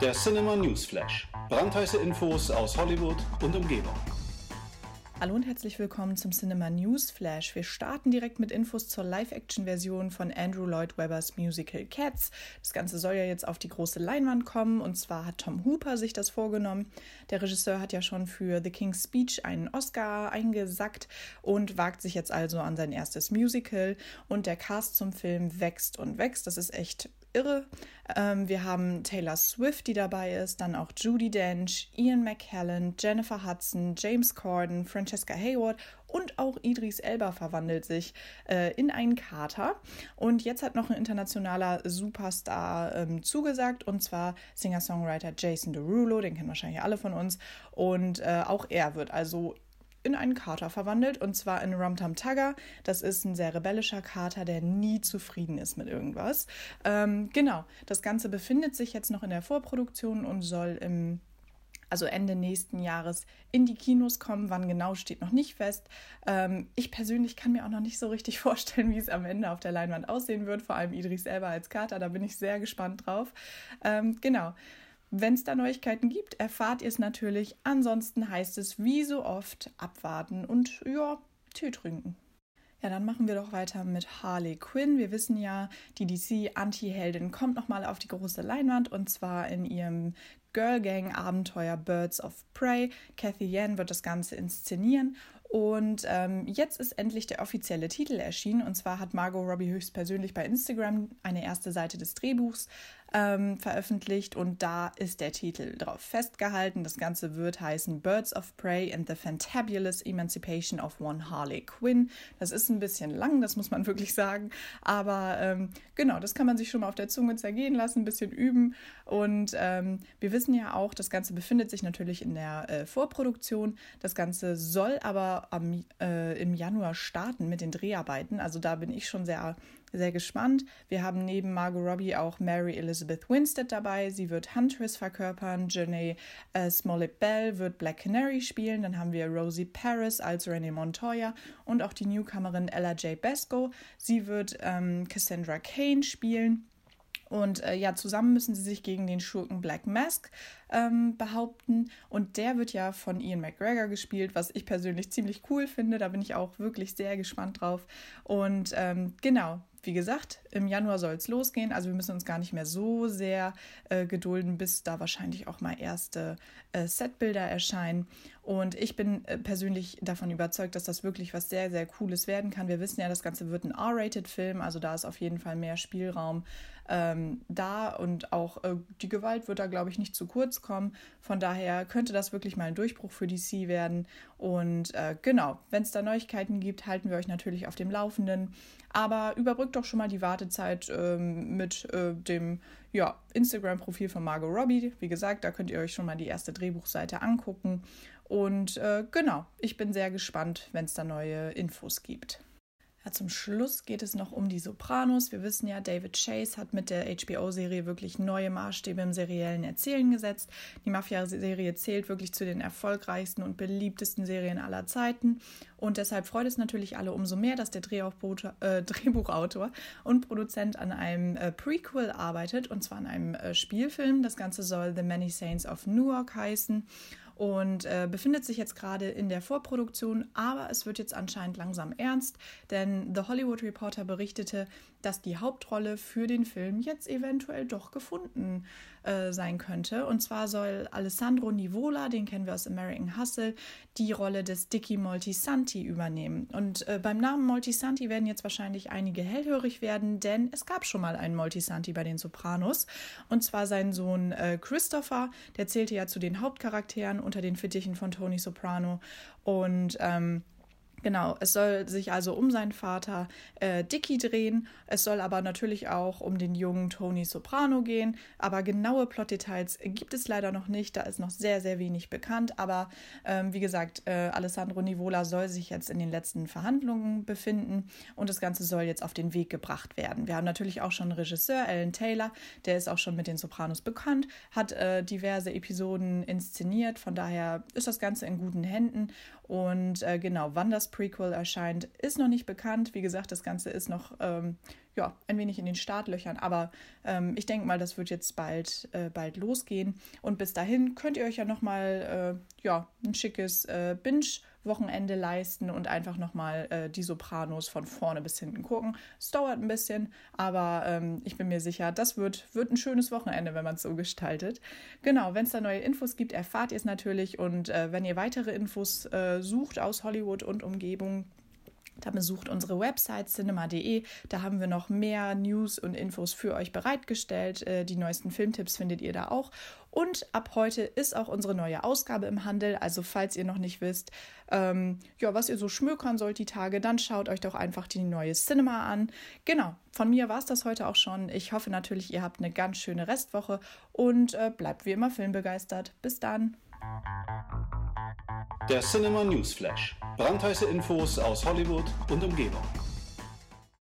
Der Cinema News Flash. Brandheiße Infos aus Hollywood und Umgebung. Hallo und herzlich willkommen zum Cinema News Flash. Wir starten direkt mit Infos zur Live-Action-Version von Andrew Lloyd Webbers Musical Cats. Das Ganze soll ja jetzt auf die große Leinwand kommen und zwar hat Tom Hooper sich das vorgenommen. Der Regisseur hat ja schon für The King's Speech einen Oscar eingesackt und wagt sich jetzt also an sein erstes Musical und der Cast zum Film wächst und wächst. Das ist echt irre. Ähm, wir haben Taylor Swift, die dabei ist, dann auch Judy Dench, Ian McKellen, Jennifer Hudson, James Corden, Francesca Hayward und auch Idris Elba verwandelt sich äh, in einen Kater. Und jetzt hat noch ein internationaler Superstar ähm, zugesagt, und zwar Singer-Songwriter Jason Derulo, den kennen wahrscheinlich alle von uns. Und äh, auch er wird also in einen Kater verwandelt und zwar in Rumtum Tugger. Das ist ein sehr rebellischer Kater, der nie zufrieden ist mit irgendwas. Ähm, genau, das Ganze befindet sich jetzt noch in der Vorproduktion und soll im also Ende nächsten Jahres in die Kinos kommen. Wann genau steht noch nicht fest. Ähm, ich persönlich kann mir auch noch nicht so richtig vorstellen, wie es am Ende auf der Leinwand aussehen wird. Vor allem Idris selber als Kater, da bin ich sehr gespannt drauf. Ähm, genau. Wenn es da Neuigkeiten gibt, erfahrt ihr es natürlich. Ansonsten heißt es wie so oft abwarten und ja, Tee trinken. Ja, dann machen wir doch weiter mit Harley Quinn. Wir wissen ja, die DC-Anti-Heldin kommt nochmal auf die große Leinwand und zwar in ihrem Girl Gang Abenteuer Birds of Prey. Cathy Yan wird das Ganze inszenieren und ähm, jetzt ist endlich der offizielle Titel erschienen. Und zwar hat Margot Robbie höchstpersönlich bei Instagram eine erste Seite des Drehbuchs ähm, veröffentlicht und da ist der Titel drauf festgehalten. Das Ganze wird heißen Birds of Prey and the Fantabulous Emancipation of One Harley Quinn. Das ist ein bisschen lang, das muss man wirklich sagen. Aber ähm, genau, das kann man sich schon mal auf der Zunge zergehen lassen, ein bisschen üben. Und ähm, wir wissen ja auch, das Ganze befindet sich natürlich in der äh, Vorproduktion. Das Ganze soll aber am, äh, im Januar starten mit den Dreharbeiten. Also da bin ich schon sehr sehr gespannt. Wir haben neben Margot Robbie auch Mary Elizabeth Winstead dabei. Sie wird Huntress verkörpern. Janae äh, Smollett Bell wird Black Canary spielen. Dann haben wir Rosie Paris als Renee Montoya und auch die Newcomerin Ella J. Besco. Sie wird ähm, Cassandra Kane spielen. Und äh, ja, zusammen müssen sie sich gegen den Schurken Black Mask ähm, behaupten. Und der wird ja von Ian McGregor gespielt, was ich persönlich ziemlich cool finde. Da bin ich auch wirklich sehr gespannt drauf. Und ähm, genau, wie gesagt, im Januar soll es losgehen. Also wir müssen uns gar nicht mehr so sehr äh, gedulden, bis da wahrscheinlich auch mal erste äh, Setbilder erscheinen. Und ich bin äh, persönlich davon überzeugt, dass das wirklich was sehr, sehr Cooles werden kann. Wir wissen ja, das Ganze wird ein R-Rated-Film, also da ist auf jeden Fall mehr Spielraum ähm, da und auch äh, die Gewalt wird da, glaube ich, nicht zu kurz kommen. Von daher könnte das wirklich mal ein Durchbruch für DC werden. Und äh, genau, wenn es da Neuigkeiten gibt, halten wir euch natürlich auf dem Laufenden. Aber überbrückt doch schon mal die Wartezeit ähm, mit äh, dem ja, Instagram-Profil von Margot Robbie. Wie gesagt, da könnt ihr euch schon mal die erste Drehbuchseite angucken. Und äh, genau, ich bin sehr gespannt, wenn es da neue Infos gibt. Ja, zum Schluss geht es noch um die Sopranos. Wir wissen ja, David Chase hat mit der HBO-Serie wirklich neue Maßstäbe im seriellen Erzählen gesetzt. Die Mafia-Serie zählt wirklich zu den erfolgreichsten und beliebtesten Serien aller Zeiten. Und deshalb freut es natürlich alle umso mehr, dass der äh, Drehbuchautor und Produzent an einem äh, Prequel arbeitet, und zwar an einem äh, Spielfilm. Das Ganze soll The Many Saints of Newark heißen und äh, befindet sich jetzt gerade in der Vorproduktion, aber es wird jetzt anscheinend langsam ernst, denn The Hollywood Reporter berichtete, dass die Hauptrolle für den Film jetzt eventuell doch gefunden äh, sein könnte. Und zwar soll Alessandro Nivola, den kennen wir aus American Hustle, die Rolle des Dicky Moltisanti übernehmen. Und äh, beim Namen Moltisanti werden jetzt wahrscheinlich einige hellhörig werden, denn es gab schon mal einen Moltisanti bei den Sopranos. Und zwar sein Sohn äh, Christopher, der zählte ja zu den Hauptcharakteren unter den Fittichen von Tony Soprano. Und ähm, Genau, es soll sich also um seinen Vater äh, Dicky drehen. Es soll aber natürlich auch um den jungen Tony Soprano gehen. Aber genaue Plotdetails gibt es leider noch nicht. Da ist noch sehr, sehr wenig bekannt. Aber ähm, wie gesagt, äh, Alessandro Nivola soll sich jetzt in den letzten Verhandlungen befinden und das Ganze soll jetzt auf den Weg gebracht werden. Wir haben natürlich auch schon Regisseur, Alan Taylor, der ist auch schon mit den Sopranos bekannt, hat äh, diverse Episoden inszeniert. Von daher ist das Ganze in guten Händen. Und äh, genau, wann das Prequel erscheint, ist noch nicht bekannt. Wie gesagt, das Ganze ist noch ähm, ja, ein wenig in den Startlöchern, aber ähm, ich denke mal, das wird jetzt bald, äh, bald losgehen. Und bis dahin könnt ihr euch ja nochmal äh, ja, ein schickes äh, Binge- Wochenende leisten und einfach nochmal äh, die Sopranos von vorne bis hinten gucken. Es dauert ein bisschen, aber ähm, ich bin mir sicher, das wird, wird ein schönes Wochenende, wenn man es so gestaltet. Genau, wenn es da neue Infos gibt, erfahrt ihr es natürlich und äh, wenn ihr weitere Infos äh, sucht aus Hollywood und Umgebung, da besucht unsere Website cinema.de. Da haben wir noch mehr News und Infos für euch bereitgestellt. Äh, die neuesten Filmtipps findet ihr da auch. Und ab heute ist auch unsere neue Ausgabe im Handel. Also falls ihr noch nicht wisst, ähm, ja, was ihr so schmökern sollt die Tage, dann schaut euch doch einfach die neue Cinema an. Genau, von mir war es das heute auch schon. Ich hoffe natürlich, ihr habt eine ganz schöne Restwoche und äh, bleibt wie immer filmbegeistert. Bis dann. Der Cinema News Flash. Brandheiße Infos aus Hollywood und Umgebung.